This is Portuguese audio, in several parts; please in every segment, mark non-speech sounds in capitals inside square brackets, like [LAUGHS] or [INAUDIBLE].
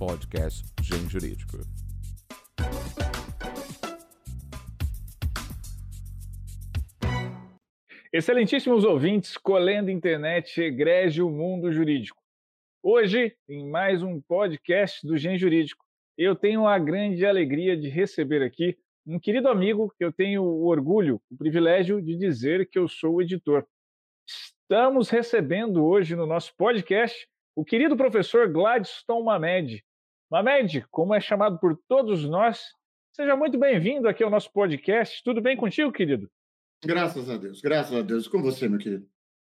podcast Gen Jurídico. Excelentíssimos ouvintes, colendo internet, egrege o mundo jurídico. Hoje, em mais um podcast do Gen Jurídico, eu tenho a grande alegria de receber aqui um querido amigo que eu tenho o orgulho, o privilégio de dizer que eu sou editor. Estamos recebendo hoje no nosso podcast o querido professor Gladstone Mamed. Mamed, como é chamado por todos nós, seja muito bem-vindo aqui ao nosso podcast. Tudo bem contigo, querido? Graças a Deus, graças a Deus. Com você, meu querido.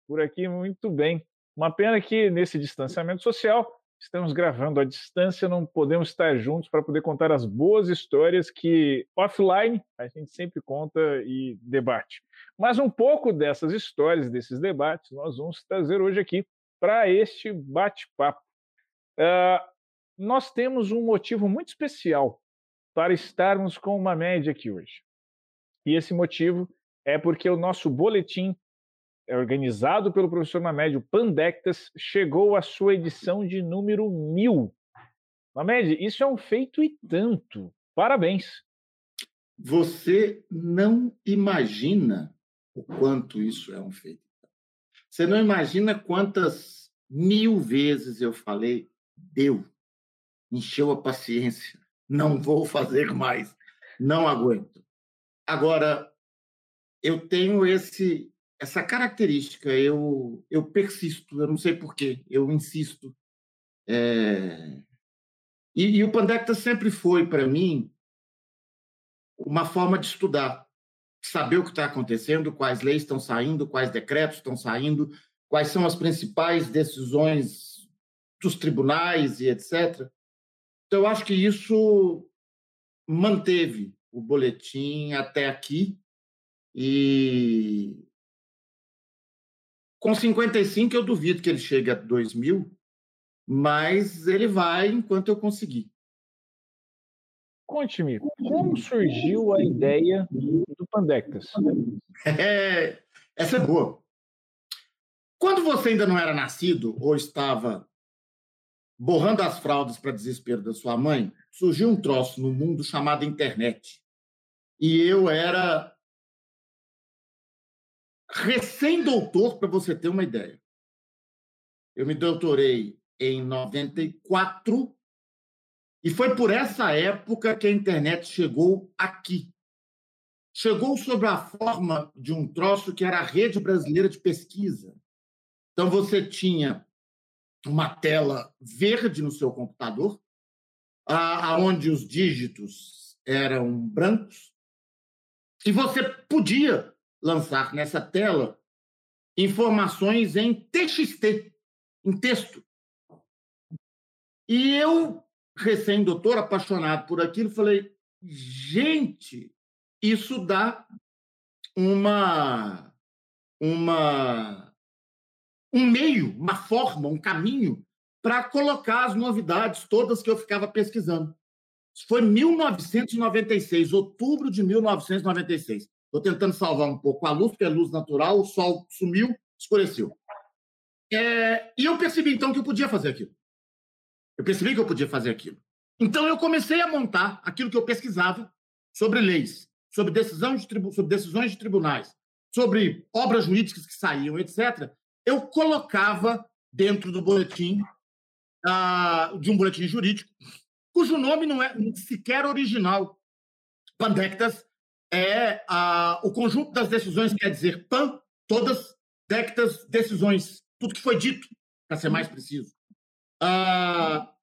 Por aqui, muito bem. Uma pena que nesse distanciamento social estamos gravando à distância, não podemos estar juntos para poder contar as boas histórias que offline a gente sempre conta e debate. Mas um pouco dessas histórias, desses debates, nós vamos trazer hoje aqui para este bate-papo. Uh, nós temos um motivo muito especial para estarmos com uma média aqui hoje. E esse motivo é porque o nosso boletim é organizado pelo professor Mamed, o Pandectas, chegou à sua edição de número mil. Mamed, isso é um feito e tanto. Parabéns. Você não imagina o quanto isso é um feito. Você não imagina quantas mil vezes eu falei, deu, encheu a paciência, não vou fazer mais, não aguento. Agora, eu tenho esse essa característica eu, eu persisto, eu não sei porquê, eu insisto. É... E, e, o Pandecta sempre foi, para mim, uma forma de estudar, saber o que está acontecendo, quais leis estão saindo, quais decretos estão saindo, quais são as principais decisões dos tribunais e etc. Então, eu acho que isso manteve o boletim até aqui e com 55, eu duvido que ele chegue a 2 mil, mas ele vai enquanto eu conseguir. Conte-me, como surgiu a ideia do Pandectas? [LAUGHS] É, essa é boa. Quando você ainda não era nascido ou estava borrando as fraldas para desespero da sua mãe, surgiu um troço no mundo chamado internet. E eu era recém-doutor, para você ter uma ideia. Eu me doutorei em 94 e foi por essa época que a internet chegou aqui. Chegou sob a forma de um troço que era a Rede Brasileira de Pesquisa. Então você tinha uma tela verde no seu computador, aonde os dígitos eram brancos, e você podia lançar nessa tela informações em TXT, em texto. E eu, recém-doutor, apaixonado por aquilo, falei: gente, isso dá uma, uma, um meio, uma forma, um caminho para colocar as novidades todas que eu ficava pesquisando. Isso foi 1996, outubro de 1996. Estou tentando salvar um pouco a luz, porque é luz natural, o sol sumiu, escureceu. É, e eu percebi, então, que eu podia fazer aquilo. Eu percebi que eu podia fazer aquilo. Então, eu comecei a montar aquilo que eu pesquisava sobre leis, sobre, de sobre decisões de tribunais, sobre obras jurídicas que saíam, etc. Eu colocava dentro do boletim, uh, de um boletim jurídico, cujo nome não é sequer original. Pandectas é a, o conjunto das decisões, quer dizer, PAN, todas, dectas, decisões, tudo que foi dito, para ser mais preciso. Ah,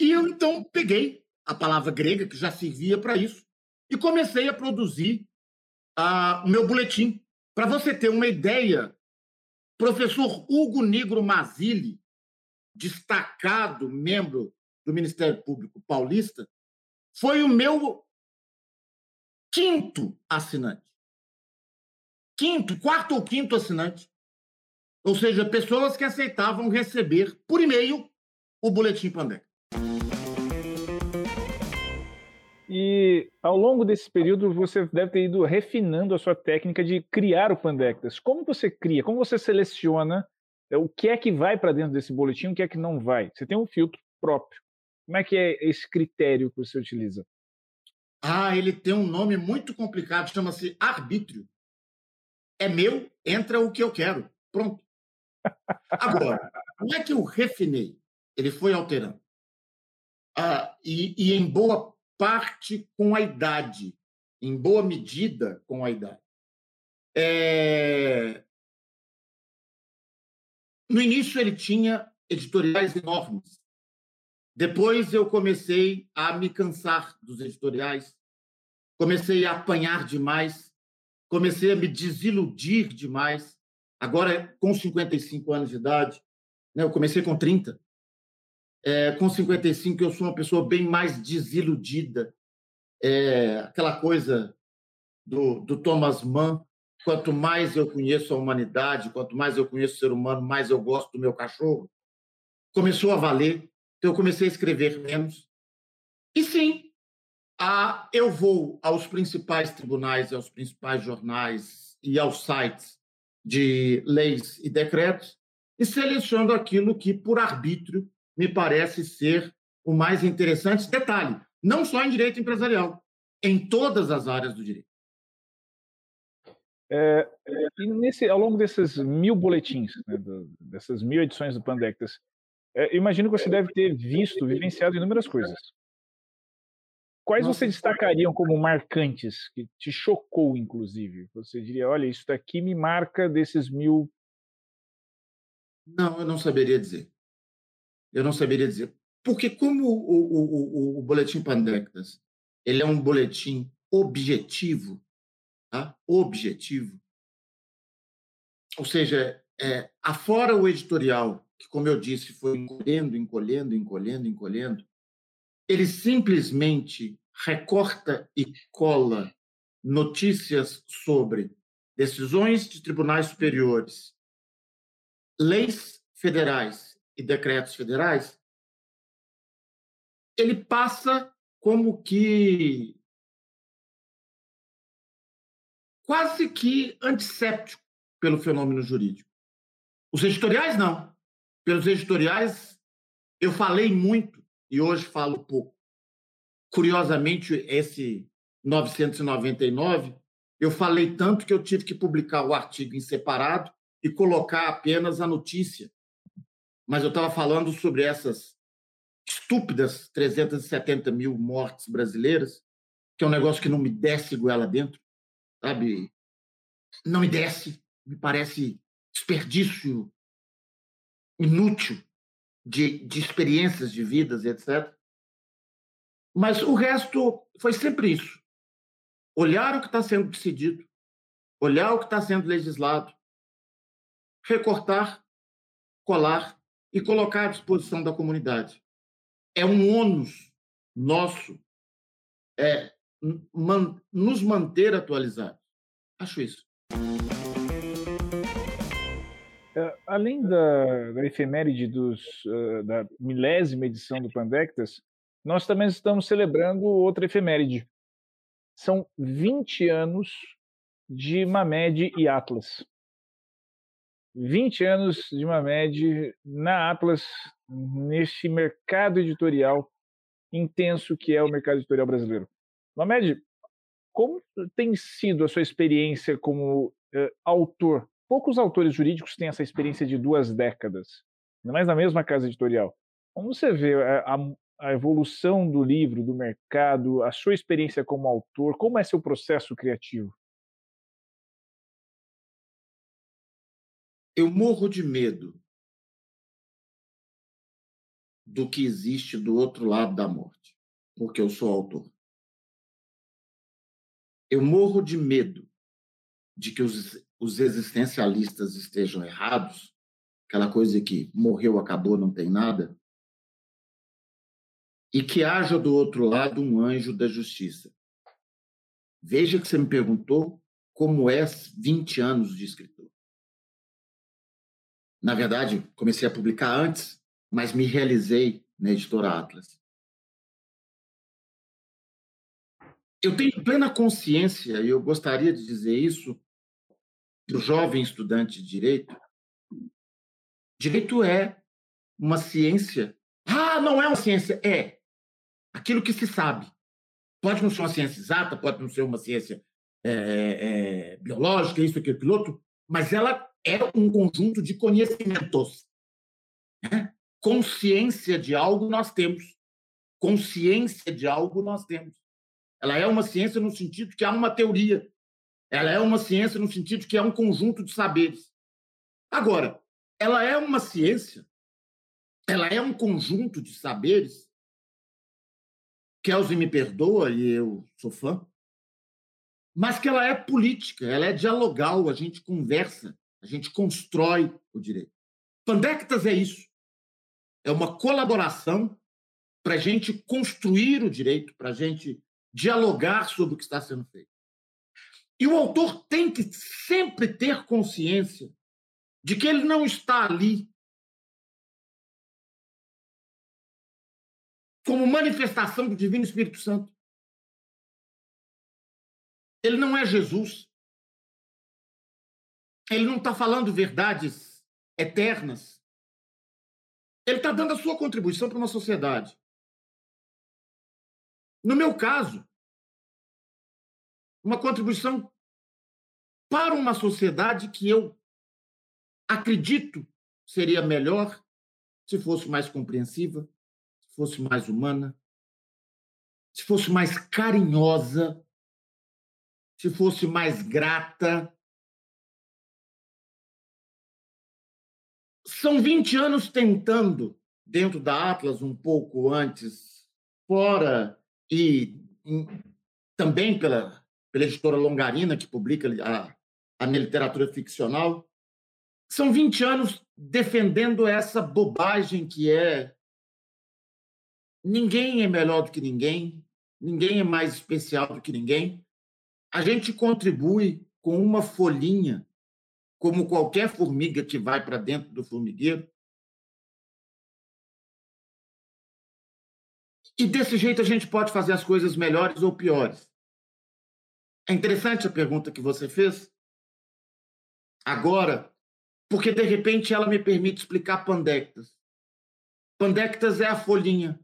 e eu, então, peguei a palavra grega, que já servia para isso, e comecei a produzir o meu boletim. Para você ter uma ideia, professor Hugo Negro Mazili, destacado membro do Ministério Público Paulista, foi o meu quinto assinante. Quinto, quarto ou quinto assinante. Ou seja, pessoas que aceitavam receber por e-mail o boletim Pandec. E ao longo desse período você deve ter ido refinando a sua técnica de criar o Pandectas. Como você cria? Como você seleciona é, o que é que vai para dentro desse boletim, o que é que não vai? Você tem um filtro próprio. Como é que é esse critério que você utiliza? Ah, ele tem um nome muito complicado, chama-se arbítrio. É meu, entra o que eu quero. Pronto. [LAUGHS] Agora, como é que eu refinei? Ele foi alterando. Ah, e, e em boa parte com a idade, em boa medida com a idade. É... No início, ele tinha editoriais enormes. Depois, eu comecei a me cansar dos editoriais, comecei a apanhar demais, comecei a me desiludir demais. Agora, com 55 anos de idade, né, eu comecei com 30. É, com 55, eu sou uma pessoa bem mais desiludida. É, aquela coisa do, do Thomas Mann, quanto mais eu conheço a humanidade, quanto mais eu conheço o ser humano, mais eu gosto do meu cachorro. Começou a valer, então eu comecei a escrever menos. E sim, a, eu vou aos principais tribunais, aos principais jornais e aos sites de leis e decretos e seleciono aquilo que, por arbítrio, me parece ser o mais interessante. Detalhe, não só em direito empresarial, em todas as áreas do direito. É, e nesse, ao longo desses mil boletins, né, do, dessas mil edições do Pandectas, é, imagino que você deve ter visto, vivenciado inúmeras coisas. Quais Nossa, você destacariam como marcantes, que te chocou, inclusive? Você diria, olha, isso daqui me marca desses mil. Não, eu não saberia dizer. Eu não saberia dizer. Porque como o, o, o, o Boletim Pandectas ele é um boletim objetivo, tá? objetivo, ou seja, é, afora o editorial, que, como eu disse, foi encolhendo, encolhendo, encolhendo, encolhendo, ele simplesmente recorta e cola notícias sobre decisões de tribunais superiores, leis federais e decretos federais, ele passa como que quase que antisséptico pelo fenômeno jurídico. Os editoriais não. Pelos editoriais eu falei muito e hoje falo pouco. Curiosamente, esse 999 eu falei tanto que eu tive que publicar o artigo em separado e colocar apenas a notícia mas eu estava falando sobre essas estúpidas 370 mil mortes brasileiras, que é um negócio que não me desce goela dentro, sabe? Não me desce, me parece desperdício inútil de, de experiências de vidas, etc. Mas o resto foi sempre isso. Olhar o que está sendo decidido, olhar o que está sendo legislado, recortar, colar e colocar à disposição da comunidade. É um ônus nosso é, man, nos manter atualizados. Acho isso. É, além da, da efeméride dos, uh, da milésima edição do Pandectas, nós também estamos celebrando outra efeméride. São 20 anos de Mamed e Atlas. 20 anos de Mamed na Atlas, nesse mercado editorial intenso que é o mercado editorial brasileiro. Mamed, como tem sido a sua experiência como uh, autor? Poucos autores jurídicos têm essa experiência de duas décadas, ainda mais na mesma casa editorial. Como você vê a, a evolução do livro, do mercado, a sua experiência como autor? Como é seu processo criativo? Eu morro de medo do que existe do outro lado da morte, porque eu sou autor. Eu morro de medo de que os, os existencialistas estejam errados, aquela coisa que morreu, acabou, não tem nada, e que haja do outro lado um anjo da justiça. Veja que você me perguntou como é 20 anos de escritor. Na verdade, comecei a publicar antes, mas me realizei na editora Atlas. Eu tenho plena consciência, e eu gostaria de dizer isso para o jovem estudante de direito: direito é uma ciência. Ah, não é uma ciência. É. aquilo que se sabe. Pode não ser uma ciência exata, pode não ser uma ciência é, é, biológica, isso, aquilo, aquilo outro, mas ela é um conjunto de conhecimentos. Né? Consciência de algo nós temos. Consciência de algo nós temos. Ela é uma ciência no sentido que há uma teoria. Ela é uma ciência no sentido que é um conjunto de saberes. Agora, ela é uma ciência, ela é um conjunto de saberes. Kelsey me perdoa e eu sou fã, mas que ela é política, ela é dialogal, a gente conversa, a gente constrói o direito. Pandectas é isso. É uma colaboração para a gente construir o direito, para a gente dialogar sobre o que está sendo feito. E o autor tem que sempre ter consciência de que ele não está ali como manifestação do Divino Espírito Santo. Ele não é Jesus. Ele não está falando verdades eternas. Ele está dando a sua contribuição para uma sociedade. No meu caso, uma contribuição para uma sociedade que eu acredito seria melhor se fosse mais compreensiva, se fosse mais humana, se fosse mais carinhosa, se fosse mais grata. São 20 anos tentando, dentro da Atlas, um pouco antes, fora e em, também pela, pela editora Longarina, que publica a, a minha literatura ficcional. São 20 anos defendendo essa bobagem que é ninguém é melhor do que ninguém, ninguém é mais especial do que ninguém. A gente contribui com uma folhinha, como qualquer formiga que vai para dentro do formigueiro, E desse jeito a gente pode fazer as coisas melhores ou piores. É interessante a pergunta que você fez. Agora, porque de repente ela me permite explicar pandectas. Pandectas é a folhinha,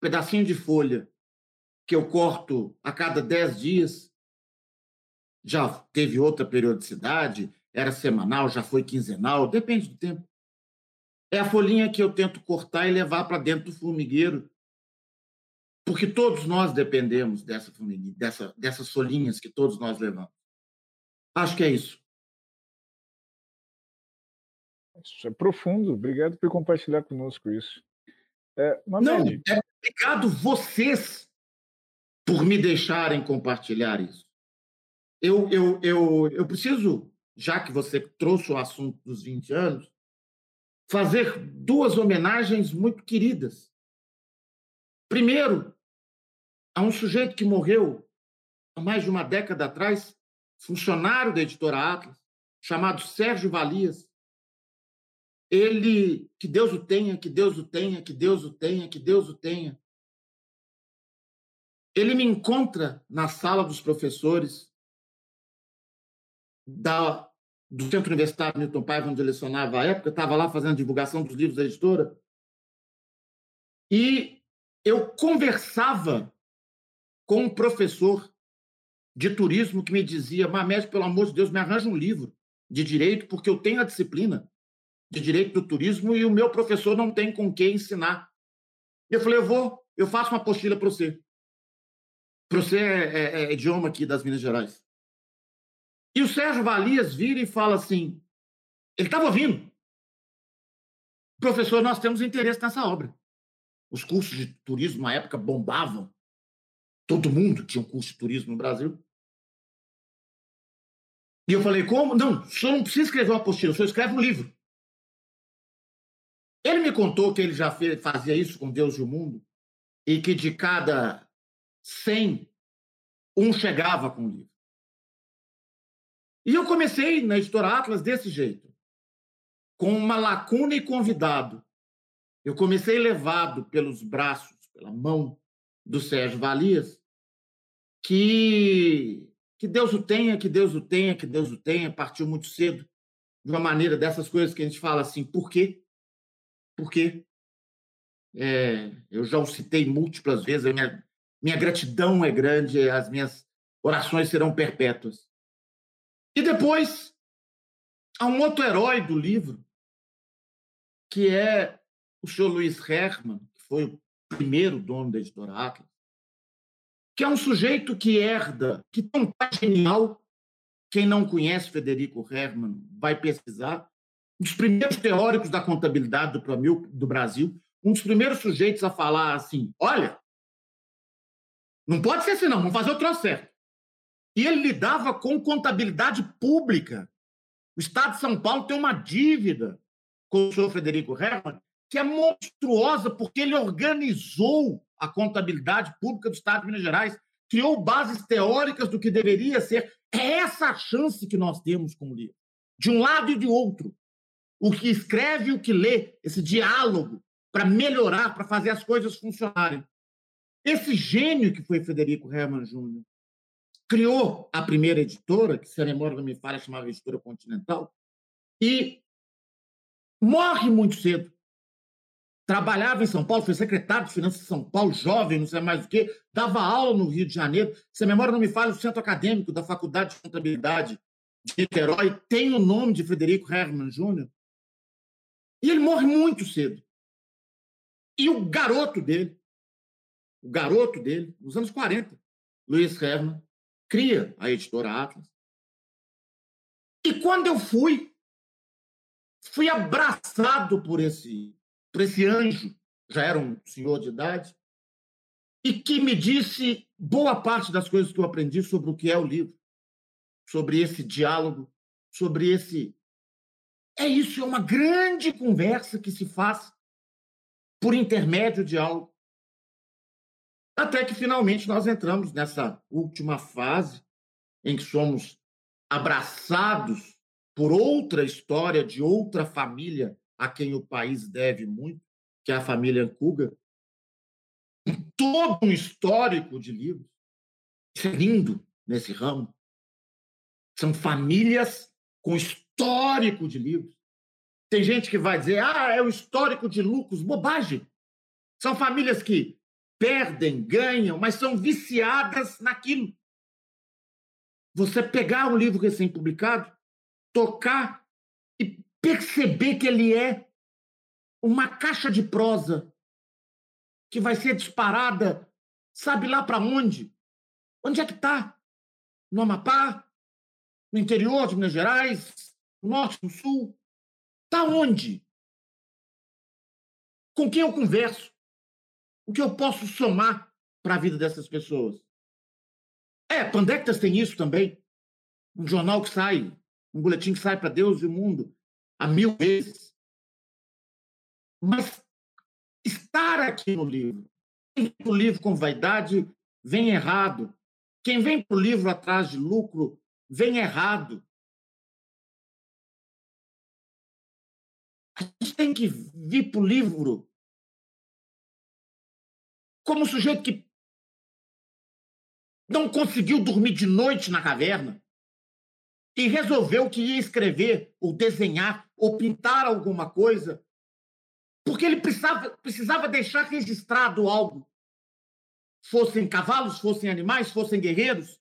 pedacinho de folha que eu corto a cada 10 dias. Já teve outra periodicidade, era semanal, já foi quinzenal, depende do tempo. É a folhinha que eu tento cortar e levar para dentro do formigueiro porque todos nós dependemos dessa dessa, dessas folhinhas que todos nós levamos. Acho que é isso. Isso é profundo. Obrigado por compartilhar conosco isso. É, Não, é, obrigado vocês por me deixarem compartilhar isso. Eu, eu, eu, eu preciso, já que você trouxe o assunto dos 20 anos, fazer duas homenagens muito queridas Primeiro, há um sujeito que morreu há mais de uma década atrás, funcionário da editora Atlas, chamado Sérgio Valias. Ele, que Deus o tenha, que Deus o tenha, que Deus o tenha, que Deus o tenha. Ele me encontra na sala dos professores da, do Centro Universitário Newton Paiva, onde eu lecionava à época, estava lá fazendo divulgação dos livros da editora. E eu conversava com um professor de turismo que me dizia: Mamed, pelo amor de Deus, me arranja um livro de direito, porque eu tenho a disciplina de direito do turismo e o meu professor não tem com quem ensinar. Eu falei: eu vou, eu faço uma apostila para você. Para você é, é, é idioma aqui das Minas Gerais. E o Sérgio Valias vira e fala assim: ele estava ouvindo. Professor, nós temos interesse nessa obra. Os cursos de turismo na época bombavam. Todo mundo tinha um curso de turismo no Brasil. E eu falei, como? Não, o senhor não precisa escrever uma apostila, o senhor escreve um livro. Ele me contou que ele já fazia isso com Deus e o mundo, e que de cada 100, um chegava com o livro. E eu comecei na editora Atlas desse jeito, com uma lacuna e convidado. Eu comecei levado pelos braços, pela mão do Sérgio Valias, que, que Deus o tenha, que Deus o tenha, que Deus o tenha, partiu muito cedo, de uma maneira dessas coisas que a gente fala assim, por quê? Por quê? É, eu já o citei múltiplas vezes, minha, minha gratidão é grande, as minhas orações serão perpétuas. E depois, há um outro herói do livro, que é o senhor Luiz Herman, que foi o primeiro dono da editora Atlas, que é um sujeito que herda, que tem um pai genial. Quem não conhece Federico Herman vai pesquisar. Um dos primeiros teóricos da contabilidade do, do Brasil, um dos primeiros sujeitos a falar assim: olha, não pode ser assim, não, vamos fazer o troço certo. E ele lidava com contabilidade pública. O Estado de São Paulo tem uma dívida com o senhor Federico Herman que é monstruosa, porque ele organizou a contabilidade pública do Estado de Minas Gerais, criou bases teóricas do que deveria ser. É essa a chance que nós temos como livro, de um lado e de outro. O que escreve e o que lê, esse diálogo para melhorar, para fazer as coisas funcionarem. Esse gênio que foi Federico Hermann Júnior criou a primeira editora, que se a memória não me falha, chamava Editora Continental, e morre muito cedo. Trabalhava em São Paulo, foi secretário de Finanças de São Paulo, jovem, não sei mais o quê, dava aula no Rio de Janeiro. Se a memória não me falha, o centro acadêmico da Faculdade de Contabilidade de Niterói tem o nome de Federico Hermann Júnior. E ele morre muito cedo. E o garoto dele, o garoto dele, nos anos 40, Luiz Herman, cria a editora Atlas. E quando eu fui, fui abraçado por esse por esse anjo, já era um senhor de idade, e que me disse boa parte das coisas que eu aprendi sobre o que é o livro, sobre esse diálogo, sobre esse. É isso, é uma grande conversa que se faz por intermédio de algo. Até que finalmente nós entramos nessa última fase em que somos abraçados por outra história de outra família a quem o país deve muito, que é a família Ancuga, todo um histórico de livros. Isso é lindo nesse ramo. São famílias com histórico de livros. Tem gente que vai dizer, ah, é o histórico de lucros. Bobagem. São famílias que perdem, ganham, mas são viciadas naquilo. Você pegar um livro recém-publicado, tocar perceber que ele é uma caixa de prosa que vai ser disparada, sabe lá para onde? Onde é que está? No Amapá? No interior de Minas Gerais? No norte, no sul? Está onde? Com quem eu converso? O que eu posso somar para a vida dessas pessoas? É, Pandectas tem isso também. Um jornal que sai, um boletim que sai para Deus e o mundo a mil vezes. Mas estar aqui no livro, quem vem para o livro com vaidade, vem errado. Quem vem para o livro atrás de lucro, vem errado. A gente tem que vir para o livro como um sujeito que não conseguiu dormir de noite na caverna e resolveu que ia escrever ou desenhar ou pintar alguma coisa, porque ele precisava, precisava deixar registrado algo. Fossem cavalos, fossem animais, fossem guerreiros,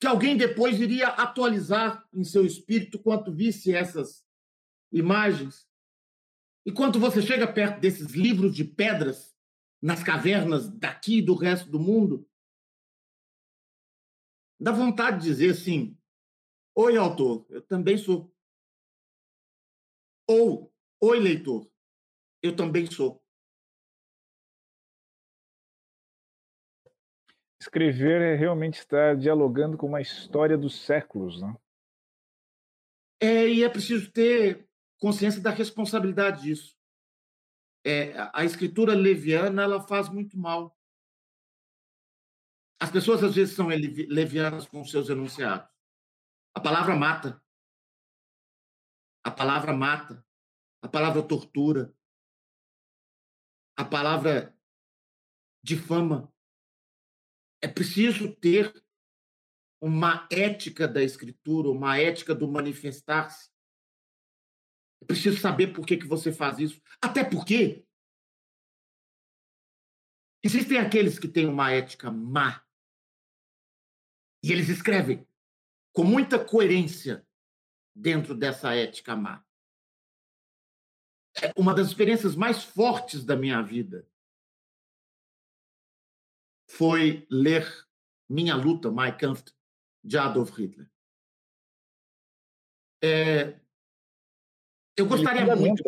que alguém depois iria atualizar em seu espírito quanto visse essas imagens. E quando você chega perto desses livros de pedras nas cavernas daqui e do resto do mundo, dá vontade de dizer assim: Oi, autor, eu também sou. Ou, oi, leitor, eu também sou. Escrever é realmente estar dialogando com uma história dos séculos, né? É, e é preciso ter consciência da responsabilidade disso. É, a escritura leviana ela faz muito mal. As pessoas às vezes são levianas com seus enunciados. A palavra mata. A palavra mata. A palavra tortura. A palavra difama. É preciso ter uma ética da escritura, uma ética do manifestar-se. Preciso saber por que, que você faz isso. Até porque Existem aqueles que têm uma ética má. E eles escrevem com muita coerência dentro dessa ética má. É uma das experiências mais fortes da minha vida foi ler Minha Luta, Mein Kampf, de Adolf Hitler. É, eu gostaria ele muito.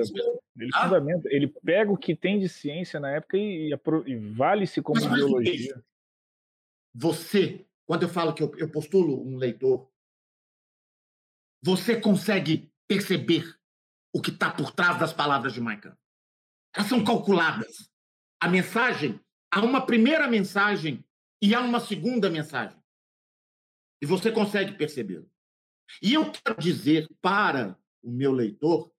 Ele ah? fundamenta, ele pega o que tem de ciência na época e, e, e vale-se como mas, ideologia. Você, quando eu falo que eu, eu postulo um leitor, você consegue perceber o que está por trás das palavras de Maican. Elas são calculadas. A mensagem, há uma primeira mensagem e há uma segunda mensagem. E você consegue percebê-lo. E eu quero dizer para o meu leitor,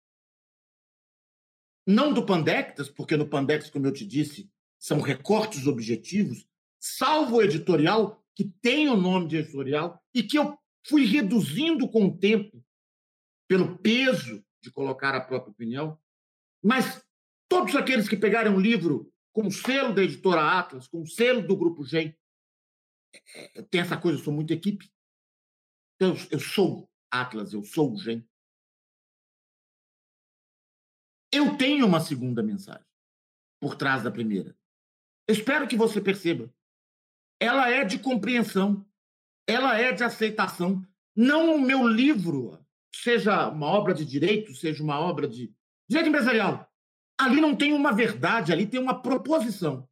não do Pandectas, porque no Pandectas, como eu te disse, são recortes objetivos, salvo o editorial, que tem o nome de editorial, e que eu fui reduzindo com o tempo, pelo peso de colocar a própria opinião. Mas todos aqueles que pegarem um livro com o selo da editora Atlas, com o selo do Grupo Gen, é, é, tem essa coisa, eu sou muito equipe. Eu, eu sou Atlas, eu sou o Gen. Eu tenho uma segunda mensagem por trás da primeira. Espero que você perceba. Ela é de compreensão, ela é de aceitação. Não o meu livro, seja uma obra de direito, seja uma obra de direito empresarial. Ali não tem uma verdade, ali tem uma proposição.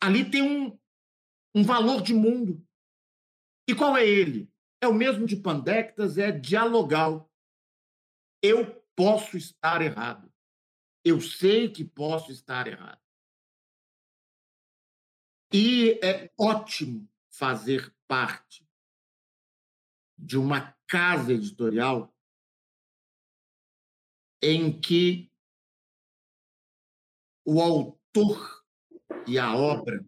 Ali tem um, um valor de mundo. E qual é ele? É o mesmo de Pandectas, é dialogal. Eu posso estar errado. Eu sei que posso estar errado. E é ótimo fazer parte de uma casa editorial em que o autor e a obra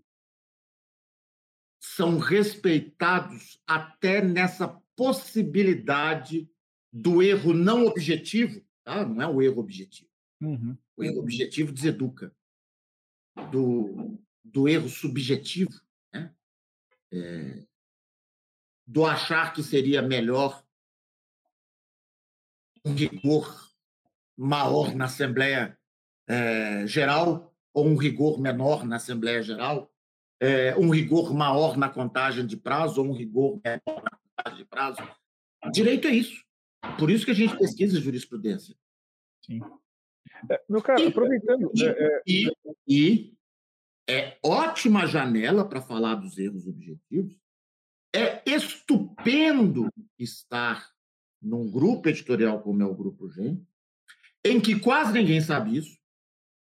são respeitados até nessa possibilidade do erro não objetivo, tá? não é o erro objetivo. Uhum. O erro objetivo deseduca. Do, do erro subjetivo, né? É, do achar que seria melhor um rigor maior na Assembleia é, Geral ou um rigor menor na Assembleia Geral, é, um rigor maior na contagem de prazo ou um rigor menor na contagem de prazo. Direito é isso. Por isso que a gente pesquisa jurisprudência. Sim. É, meu caro, e, aproveitando. E, é, e, e é ótima janela para falar dos erros objetivos, é estupendo estar num grupo editorial como é o Grupo Gen, em que quase ninguém sabe isso.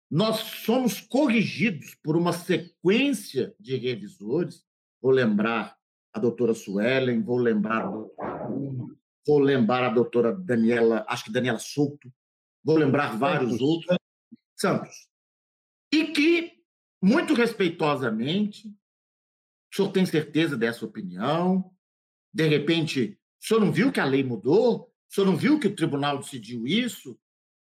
Nós somos corrigidos por uma sequência de revisores. Vou lembrar a doutora Suelen, vou lembrar vou lembrar a doutora Daniela, acho que Daniela Souto, vou lembrar vários Santos. outros, Santos. E que, muito respeitosamente, o senhor tem certeza dessa opinião? De repente, o senhor não viu que a lei mudou? O senhor não viu que o tribunal decidiu isso?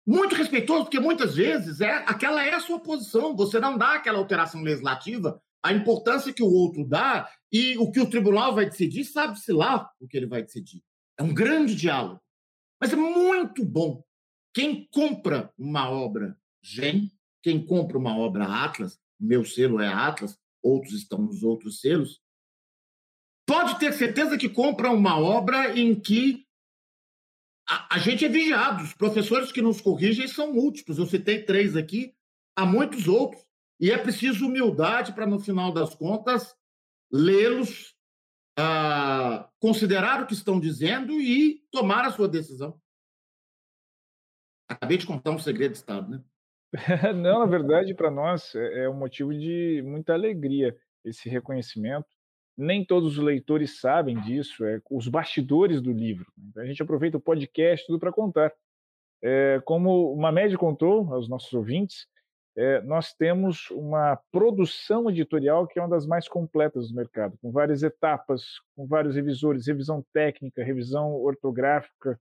Muito respeitoso, porque muitas vezes é aquela é a sua posição. Você não dá aquela alteração legislativa, a importância que o outro dá e o que o tribunal vai decidir, sabe-se lá o que ele vai decidir. É um grande diálogo. Mas é muito bom. Quem compra uma obra GEM, quem compra uma obra Atlas, meu selo é Atlas, outros estão nos outros selos, pode ter certeza que compra uma obra em que a, a, gente é vigiado. Os professores que nos corrigem são múltiplos. Eu citei três aqui, há muitos outros. E é preciso humildade para, no final das contas, lê-los, ah, considerar o que estão dizendo e tomar a sua decisão. Acabei de contar um segredo de Estado, né? [LAUGHS] Não, na verdade, para nós é, é um motivo de muita alegria esse reconhecimento. Nem todos os leitores sabem disso, é os bastidores do livro. Então, a gente aproveita o podcast tudo para contar. É, como uma média contou aos nossos ouvintes, é, nós temos uma produção editorial que é uma das mais completas do mercado, com várias etapas, com vários revisores, revisão técnica, revisão ortográfica,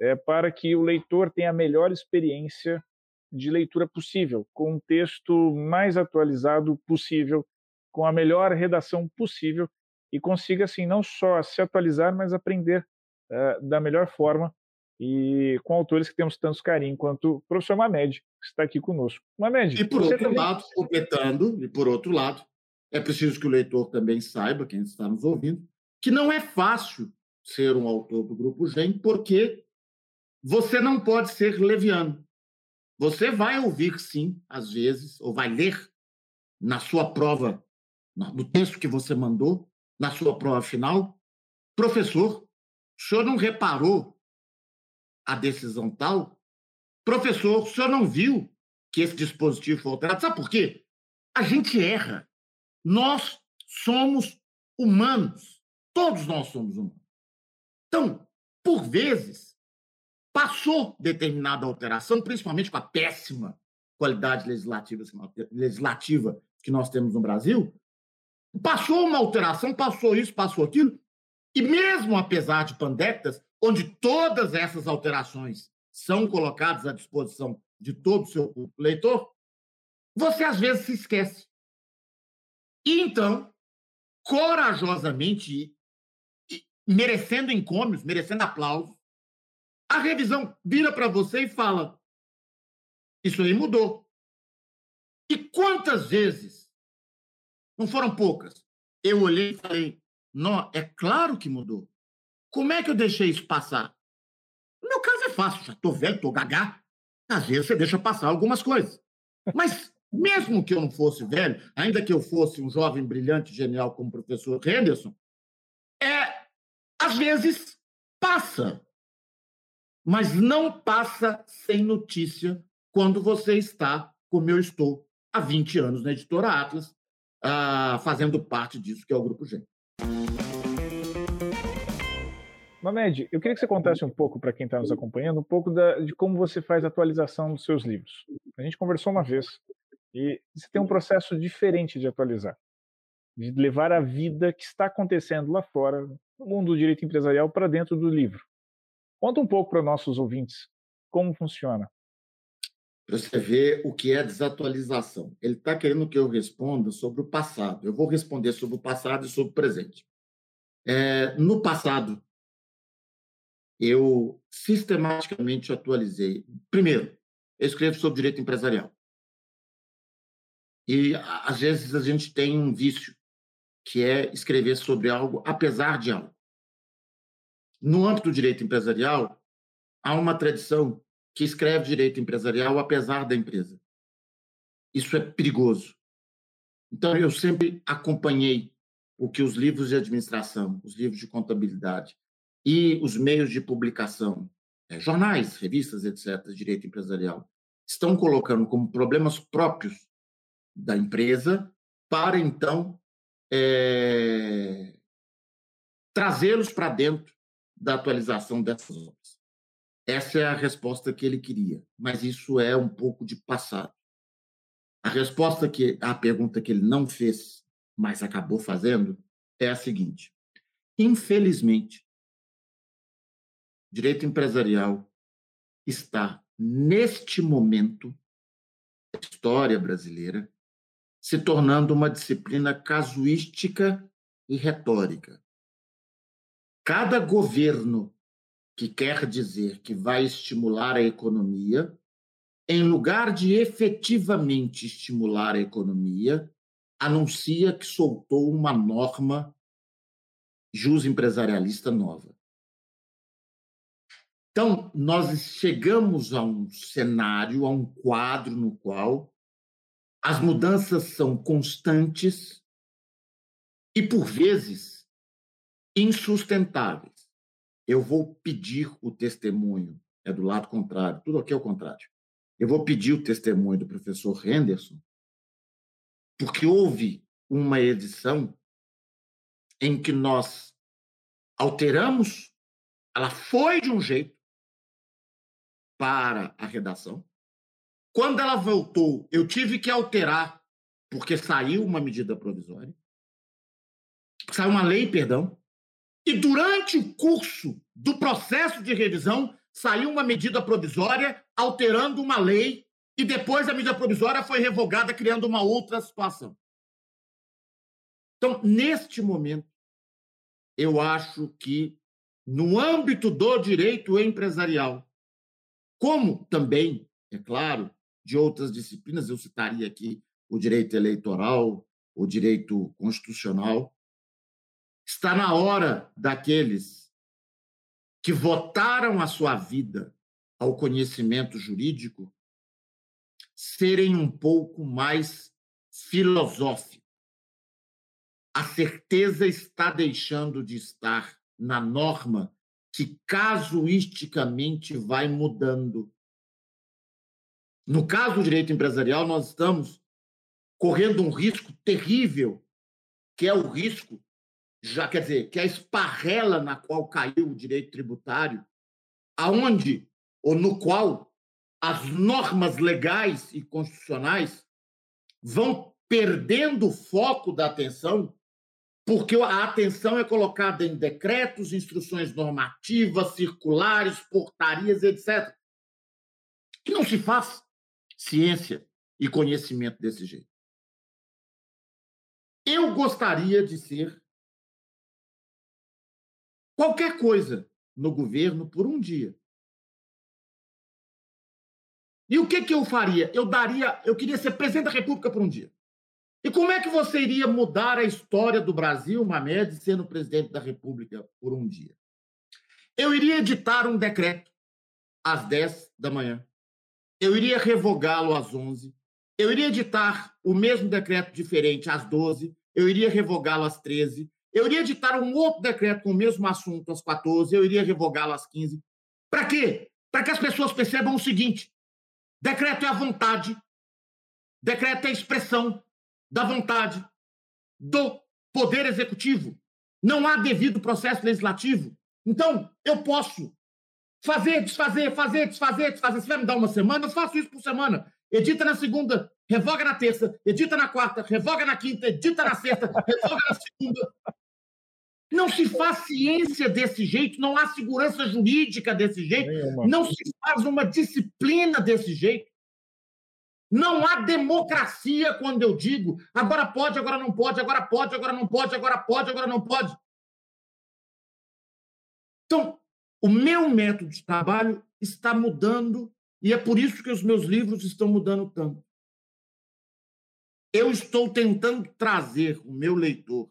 é, para que o leitor tenha a melhor experiência de leitura possível, com um texto mais atualizado possível, com a melhor redação possível e consiga, assim, não só se atualizar, mas aprender uh, da melhor forma e com autores que temos tantos carinho, quanto o professor Mamed, que está aqui conosco. Mamed, e por outro também... lado, completando, e por outro lado, é preciso que o leitor também saiba, quem está nos ouvindo, que não é fácil ser um autor do Grupo Gen, porque você não pode ser leviano. Você vai ouvir, sim, às vezes, ou vai ler na sua prova, no texto que você mandou, na sua prova final, professor, o senhor não reparou a decisão tal? Professor, o senhor não viu que esse dispositivo foi alterado? Sabe por quê? A gente erra. Nós somos humanos. Todos nós somos humanos. Então, por vezes, passou determinada alteração, principalmente com a péssima qualidade legislativa, legislativa que nós temos no Brasil, passou uma alteração, passou isso, passou aquilo, e mesmo apesar de pandectas, onde todas essas alterações são colocadas à disposição de todo o seu leitor, você às vezes se esquece. E então, corajosamente, merecendo encômios, merecendo aplausos, a revisão vira para você e fala: Isso aí mudou. E quantas vezes, não foram poucas, eu olhei e falei: Não, é claro que mudou. Como é que eu deixei isso passar? No meu caso é fácil, já estou velho, estou gagá. Às vezes você deixa passar algumas coisas. Mas, mesmo que eu não fosse velho, ainda que eu fosse um jovem brilhante, genial como o professor Henderson, é, às vezes passa mas não passa sem notícia quando você está, como eu estou, há 20 anos na editora Atlas, uh, fazendo parte disso que é o Grupo G. Mamed, eu queria que você contasse um pouco para quem está nos acompanhando, um pouco da, de como você faz a atualização dos seus livros. A gente conversou uma vez e você tem um processo diferente de atualizar, de levar a vida que está acontecendo lá fora, no mundo do direito empresarial, para dentro do livro. Conta um pouco para nossos ouvintes como funciona. Para você ver o que é desatualização. Ele está querendo que eu responda sobre o passado. Eu vou responder sobre o passado e sobre o presente. É, no passado, eu sistematicamente atualizei. Primeiro, eu escrevo sobre direito empresarial. E às vezes a gente tem um vício, que é escrever sobre algo apesar de algo. No âmbito do direito empresarial, há uma tradição que escreve direito empresarial apesar da empresa. Isso é perigoso. Então, eu sempre acompanhei o que os livros de administração, os livros de contabilidade e os meios de publicação, é, jornais, revistas, etc., direito empresarial, estão colocando como problemas próprios da empresa para, então, é, trazê-los para dentro da atualização dessas obras. Essa é a resposta que ele queria, mas isso é um pouco de passado. A resposta que a pergunta que ele não fez, mas acabou fazendo, é a seguinte: infelizmente, direito empresarial está neste momento da história brasileira se tornando uma disciplina casuística e retórica. Cada governo que quer dizer que vai estimular a economia, em lugar de efetivamente estimular a economia, anuncia que soltou uma norma jus empresarialista nova. Então, nós chegamos a um cenário, a um quadro no qual as mudanças são constantes e, por vezes, insustentáveis. Eu vou pedir o testemunho, é do lado contrário, tudo aqui é o contrário. Eu vou pedir o testemunho do professor Henderson, porque houve uma edição em que nós alteramos, ela foi de um jeito para a redação. Quando ela voltou, eu tive que alterar, porque saiu uma medida provisória, saiu uma lei, perdão, e durante o curso do processo de revisão, saiu uma medida provisória alterando uma lei e depois a medida provisória foi revogada, criando uma outra situação. Então, neste momento, eu acho que, no âmbito do direito empresarial, como também, é claro, de outras disciplinas, eu citaria aqui o direito eleitoral, o direito constitucional, está na hora daqueles que votaram a sua vida ao conhecimento jurídico serem um pouco mais filosóficos. A certeza está deixando de estar na norma que casuisticamente vai mudando. No caso do direito empresarial, nós estamos correndo um risco terrível, que é o risco, já quer dizer, que é a esparrela na qual caiu o direito tributário, aonde ou no qual as normas legais e constitucionais vão perdendo o foco da atenção, porque a atenção é colocada em decretos, instruções normativas, circulares, portarias, etc. Que não se faz ciência e conhecimento desse jeito. Eu gostaria de ser qualquer coisa no governo por um dia. E o que, que eu faria? Eu daria, eu queria ser presidente da República por um dia. E como é que você iria mudar a história do Brasil, Mamed, sendo presidente da República por um dia? Eu iria editar um decreto às 10 da manhã. Eu iria revogá-lo às 11. Eu iria editar o mesmo decreto diferente às 12. Eu iria revogá-lo às 13. Eu iria editar um outro decreto com o mesmo assunto às 14. Eu iria revogá-lo às 15. Para quê? Para que as pessoas percebam o seguinte: Decreto é a vontade. Decreto é a expressão da vontade do Poder Executivo. Não há devido processo legislativo. Então, eu posso fazer, desfazer, fazer, desfazer, desfazer. Você vai me dar uma semana? Eu faço isso por semana. Edita na segunda, revoga na terça, edita na quarta, revoga na quinta, edita na sexta, [LAUGHS] revoga na segunda. Não se faz ciência desse jeito, não há segurança jurídica desse jeito, não se faz uma disciplina desse jeito. Não há democracia quando eu digo agora pode, agora não pode, agora pode, agora não pode, agora pode, agora não pode. Então, o meu método de trabalho está mudando e é por isso que os meus livros estão mudando tanto. Eu estou tentando trazer o meu leitor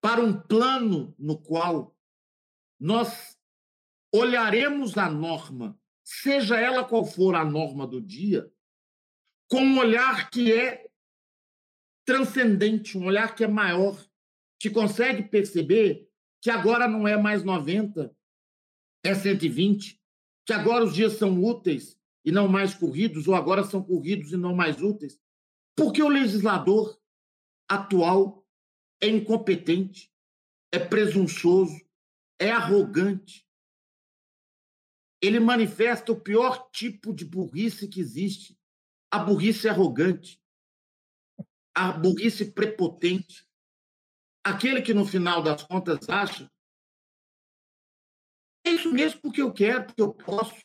para um plano no qual nós olharemos a norma, seja ela qual for a norma do dia, com um olhar que é transcendente, um olhar que é maior, que consegue perceber que agora não é mais 90, é 120, que agora os dias são úteis e não mais corridos, ou agora são corridos e não mais úteis. Porque o legislador atual é incompetente, é presunçoso, é arrogante. Ele manifesta o pior tipo de burrice que existe, a burrice arrogante, a burrice prepotente. Aquele que, no final das contas, acha é isso mesmo porque eu quero, porque eu posso,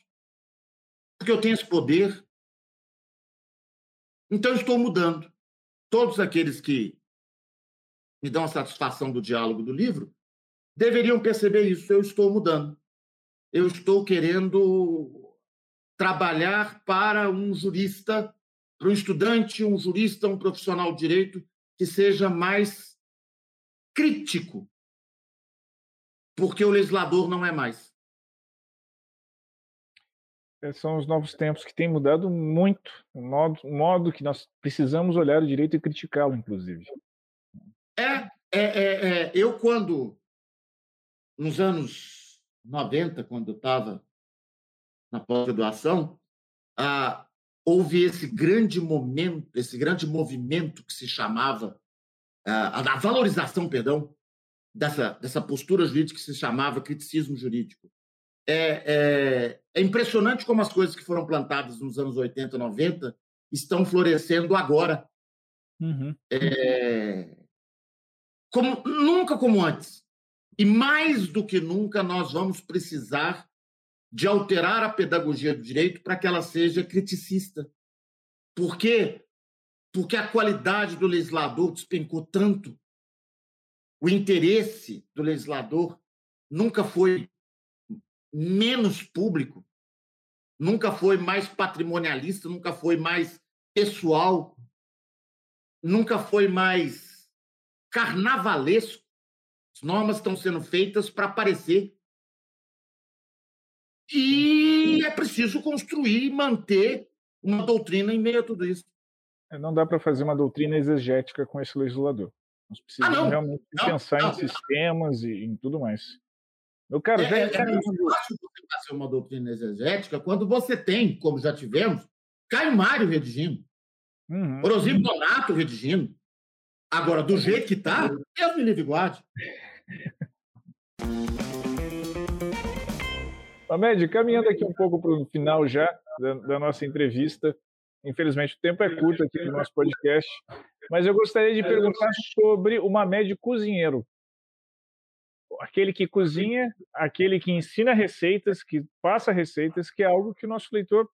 porque eu tenho esse poder. Então, estou mudando. Todos aqueles que me dão a satisfação do diálogo do livro, deveriam perceber isso. Eu estou mudando. Eu estou querendo trabalhar para um jurista, para um estudante, um jurista, um profissional de direito que seja mais crítico, porque o legislador não é mais. É, são os novos tempos que têm mudado muito o modo, o modo que nós precisamos olhar o direito e criticá-lo, inclusive. É, é, é, é, eu quando, nos anos 90, quando eu estava na pós-graduação, ah, houve esse grande momento, esse grande movimento que se chamava, ah, a valorização, perdão, dessa, dessa postura jurídica que se chamava criticismo jurídico. É, é, é, impressionante como as coisas que foram plantadas nos anos 80, 90 estão florescendo agora. Uhum. É, como, nunca como antes. E mais do que nunca, nós vamos precisar de alterar a pedagogia do direito para que ela seja criticista. Por quê? Porque a qualidade do legislador despencou tanto. O interesse do legislador nunca foi menos público, nunca foi mais patrimonialista, nunca foi mais pessoal, nunca foi mais carnavalesco. As normas estão sendo feitas para aparecer. E é preciso construir e manter uma doutrina em meio a tudo isso. É, não dá para fazer uma doutrina exegética com esse legislador. Nós ah, precisamos ah, realmente não, pensar não, em sistemas e em tudo mais. Meu caro, é, já é, é fácil você fazer uma doutrina exegética quando você tem, como já tivemos, Caio Mário redigindo, uhum. Donato redigindo. Agora, do jeito que está, Deus me livre guarde. Amédio, caminhando aqui um pouco para o final já da, da, nossa entrevista. Infelizmente, o tempo é curto aqui no nosso podcast, mas eu gostaria de perguntar sobre o Mamed cozinheiro aquele que cozinha, aquele que ensina receitas, que passa receitas, que é algo que o nosso leitor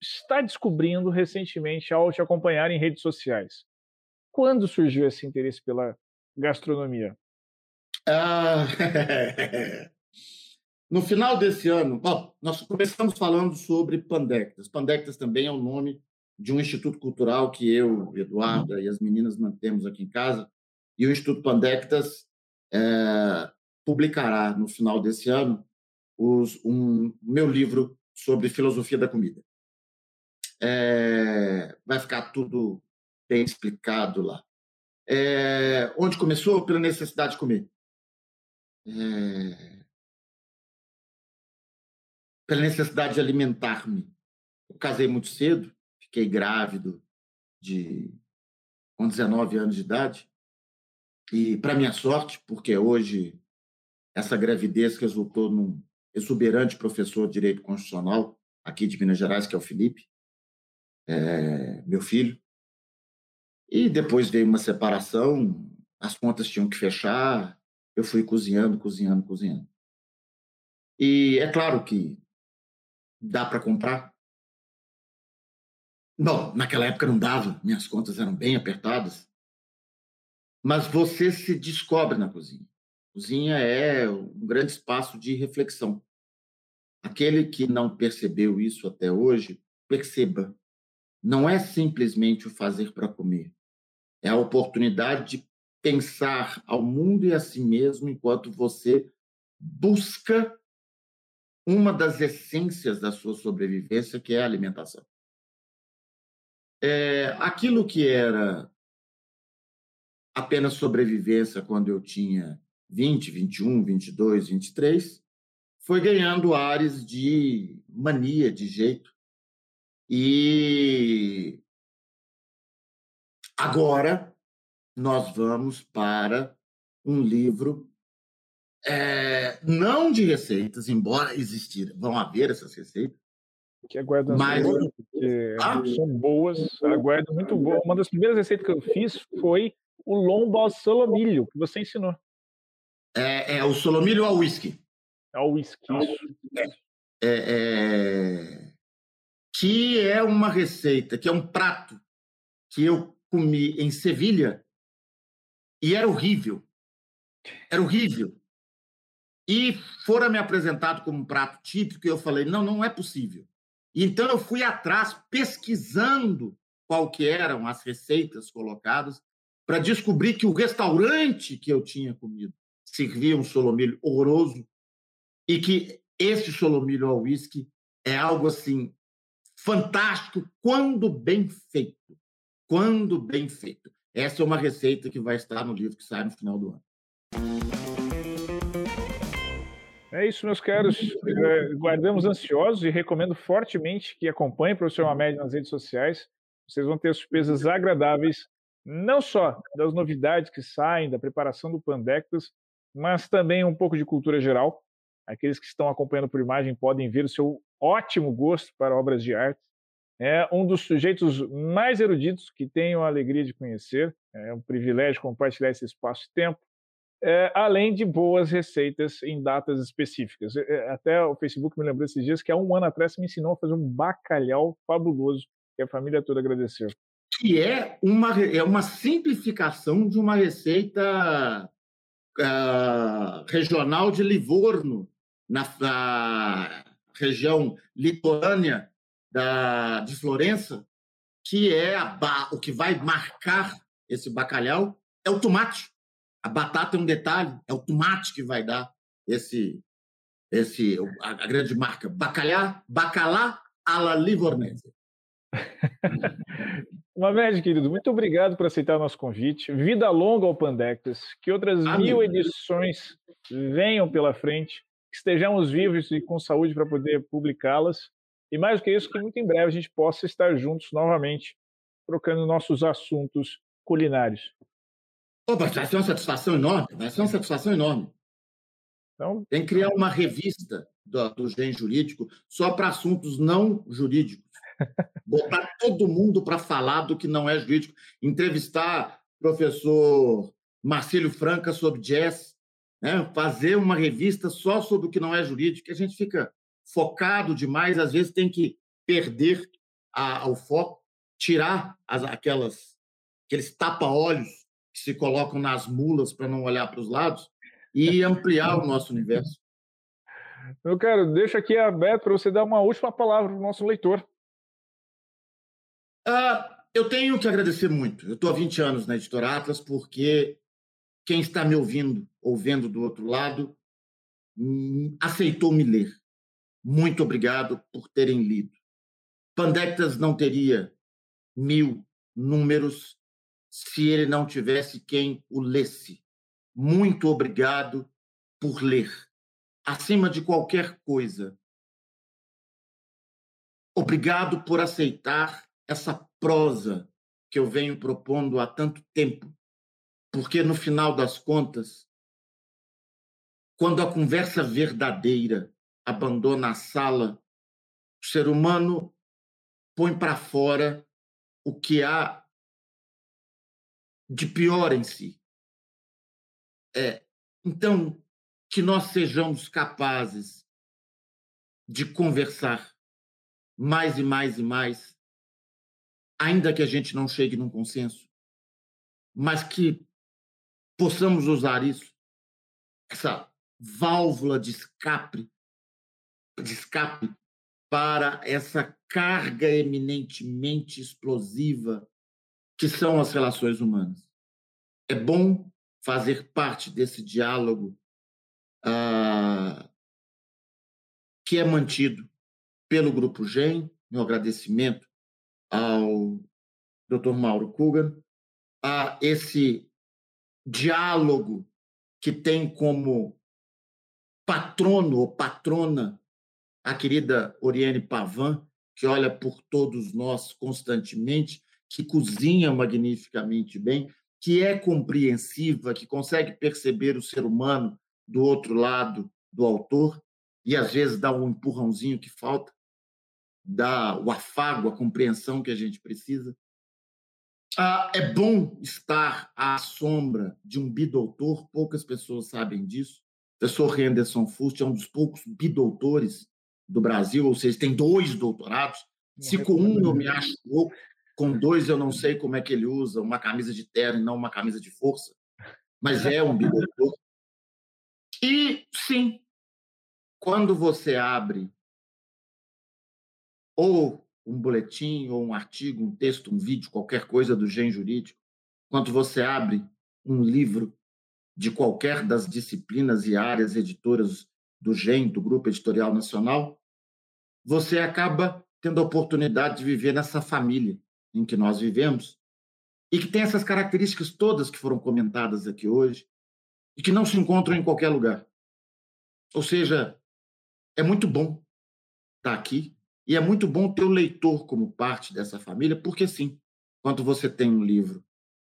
está descobrindo recentemente ao te acompanhar em redes sociais. Quando surgiu esse interesse pela gastronomia? Ah, [LAUGHS] no final desse ano, bom, nós começamos falando sobre Pandectas. Pandectas também é o nome de um instituto cultural que eu, Eduarda e as meninas mantemos aqui em casa. E o Instituto Pandectas é, publicará no final desse ano os, um meu livro sobre filosofia da comida. É, vai ficar tudo bem explicado lá. É, onde começou? Pela necessidade de comer. É, pela necessidade de alimentar-me. Eu casei muito cedo, fiquei grávido de com 19 anos de idade. E, para minha sorte, porque hoje essa gravidez resultou num exuberante professor de direito constitucional aqui de Minas Gerais, que é o Felipe, é, meu filho. E depois veio uma separação, as contas tinham que fechar, eu fui cozinhando, cozinhando, cozinhando. E é claro que dá para comprar. Bom, naquela época não dava, minhas contas eram bem apertadas. Mas você se descobre na cozinha. Cozinha é um grande espaço de reflexão. Aquele que não percebeu isso até hoje, perceba. Não é simplesmente o fazer para comer. É a oportunidade de pensar ao mundo e a si mesmo enquanto você busca uma das essências da sua sobrevivência, que é a alimentação. É, aquilo que era apenas sobrevivência quando eu tinha 20, 21, 22, 23, foi ganhando ares de mania, de jeito. E agora nós vamos para um livro é, não de receitas, embora existir, vão haver essas receitas. Que aguardo mas porque ah? são boas, aguardo muito boa. Uma das primeiras receitas que eu fiz foi o lombo ao solomilho, que você ensinou. É, é o solomilho ao whisky. Ao whisky, é, é, é, que é uma receita, que é um prato que eu comi em Sevilha e era horrível. Era horrível. E fora me apresentado como um prato típico, e eu falei, não, não é possível. Então eu fui atrás pesquisando qual que eram as receitas colocadas para descobrir que o restaurante que eu tinha comido servia um solomilho horroroso e que esse solomilho ao whisky é algo assim fantástico quando bem feito. Quando bem feito. Essa é uma receita que vai estar no livro que sai no final do ano. É isso, meus caros. É, guardamos ansiosos e recomendo fortemente que acompanhem o professor Mamed nas redes sociais. Vocês vão ter surpresas agradáveis, não só das novidades que saem, da preparação do Pandectas, mas também um pouco de cultura geral. Aqueles que estão acompanhando por imagem podem ver o seu ótimo gosto para obras de arte. É um dos sujeitos mais eruditos que tenho a alegria de conhecer. É um privilégio compartilhar esse espaço e tempo. é, além de boas receitas em datas específicas. É, até o Facebook me lembrou esses dias que há um ano atrás me ensinou a fazer um bacalhau fabuloso, que a família toda agradeceu. Que é uma, é uma simplificação de uma receita uh, regional de Livorno, na, na região litorânea da, de Florença, que é a, o que vai marcar esse bacalhau é o tomate. A batata é um detalhe, é o tomate que vai dar esse, esse a, a grande marca. Bacalhau, bacalá alla livornese. [LAUGHS] Mamed, querido, muito obrigado por aceitar o nosso convite. Vida longa ao Pandectas. Que outras mil edições venham pela frente. Que estejamos vivos e com saúde para poder publicá-las. E mais do que isso, que muito em breve a gente possa estar juntos novamente, trocando nossos assuntos culinários. Opa, vai ser uma satisfação enorme, vai ser uma satisfação enorme. Então, Tem que criar uma revista do, do Gen Jurídico só para assuntos não jurídicos. Botar todo mundo para falar do que não é jurídico. Entrevistar professor Marcílio Franca sobre jazz, né? fazer uma revista só sobre o que não é jurídico, que a gente fica focado demais, às vezes tem que perder a, o foco, tirar as, aquelas, aqueles tapa-olhos que se colocam nas mulas para não olhar para os lados e ampliar o nosso universo. Eu quero, deixa aqui aberto para você dar uma última palavra para o nosso leitor. Ah, eu tenho que agradecer muito. Eu estou há 20 anos na Editora Atlas porque quem está me ouvindo ou vendo do outro lado hum, aceitou me ler. Muito obrigado por terem lido. Pandectas não teria mil números se ele não tivesse quem o lesse. Muito obrigado por ler. Acima de qualquer coisa, obrigado por aceitar essa prosa que eu venho propondo há tanto tempo, porque no final das contas, quando a conversa verdadeira abandona a sala, o ser humano põe para fora o que há de pior em si. É, então, que nós sejamos capazes de conversar mais e mais e mais, ainda que a gente não chegue num consenso, mas que possamos usar isso, essa válvula de escape de escape para essa carga eminentemente explosiva que são as relações humanas. É bom fazer parte desse diálogo ah, que é mantido pelo Grupo GEM, meu agradecimento ao Dr. Mauro Kugan, a esse diálogo que tem como patrono ou patrona a querida Oriane Pavan, que olha por todos nós constantemente, que cozinha magnificamente bem, que é compreensiva, que consegue perceber o ser humano do outro lado do autor e às vezes dá um empurrãozinho que falta, dá o afago, a compreensão que a gente precisa. Ah, é bom estar à sombra de um bidoutor, poucas pessoas sabem disso. O professor Henderson Fust é um dos poucos bidoutores do Brasil, ou seja, tem dois doutorados. Se com um eu me acho louco, com dois eu não sei como é que ele usa uma camisa de terno e não uma camisa de força, mas é um bidoutor. E, sim, quando você abre ou um boletim, ou um artigo, um texto, um vídeo, qualquer coisa do gen jurídico, quando você abre um livro de qualquer das disciplinas e áreas editoras do GEM, do Grupo Editorial Nacional, você acaba tendo a oportunidade de viver nessa família em que nós vivemos e que tem essas características todas que foram comentadas aqui hoje e que não se encontram em qualquer lugar. Ou seja, é muito bom estar aqui e é muito bom ter o leitor como parte dessa família, porque sim, quando você tem um livro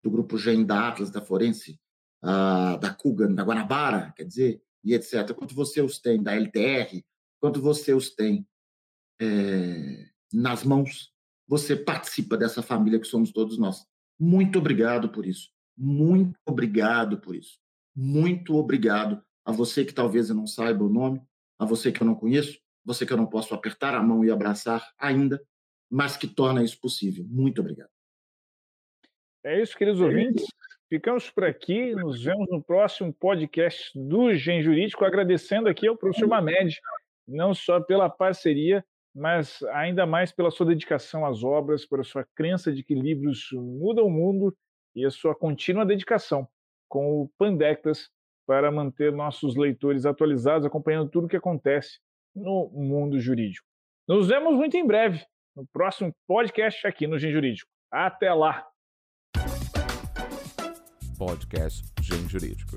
do grupo GEM da Atlas, da Forense, uh, da Kugan, da Guanabara, quer dizer, e etc., quando você os tem da LTR, quando você os tem é, nas mãos, você participa dessa família que somos todos nós. Muito obrigado por isso. Muito obrigado por isso. muito obrigado a você que talvez eu não saiba o nome, a você que eu não conheço, você que eu não posso apertar a mão e abraçar ainda, mas que torna isso possível. Muito obrigado. É isso, queridos é ouvintes. Ficamos por aqui. Nos vemos no próximo podcast do Gen Jurídico. Agradecendo aqui ao professor Mamed, não só pela parceria, mas ainda mais pela sua dedicação às obras, pela sua crença de que livros mudam o mundo e a sua contínua dedicação com o Pandectas para manter nossos leitores atualizados, acompanhando tudo o que acontece no mundo jurídico. Nos vemos muito em breve no próximo podcast aqui no Gen Jurídico. Até lá! Podcast Gen Jurídico.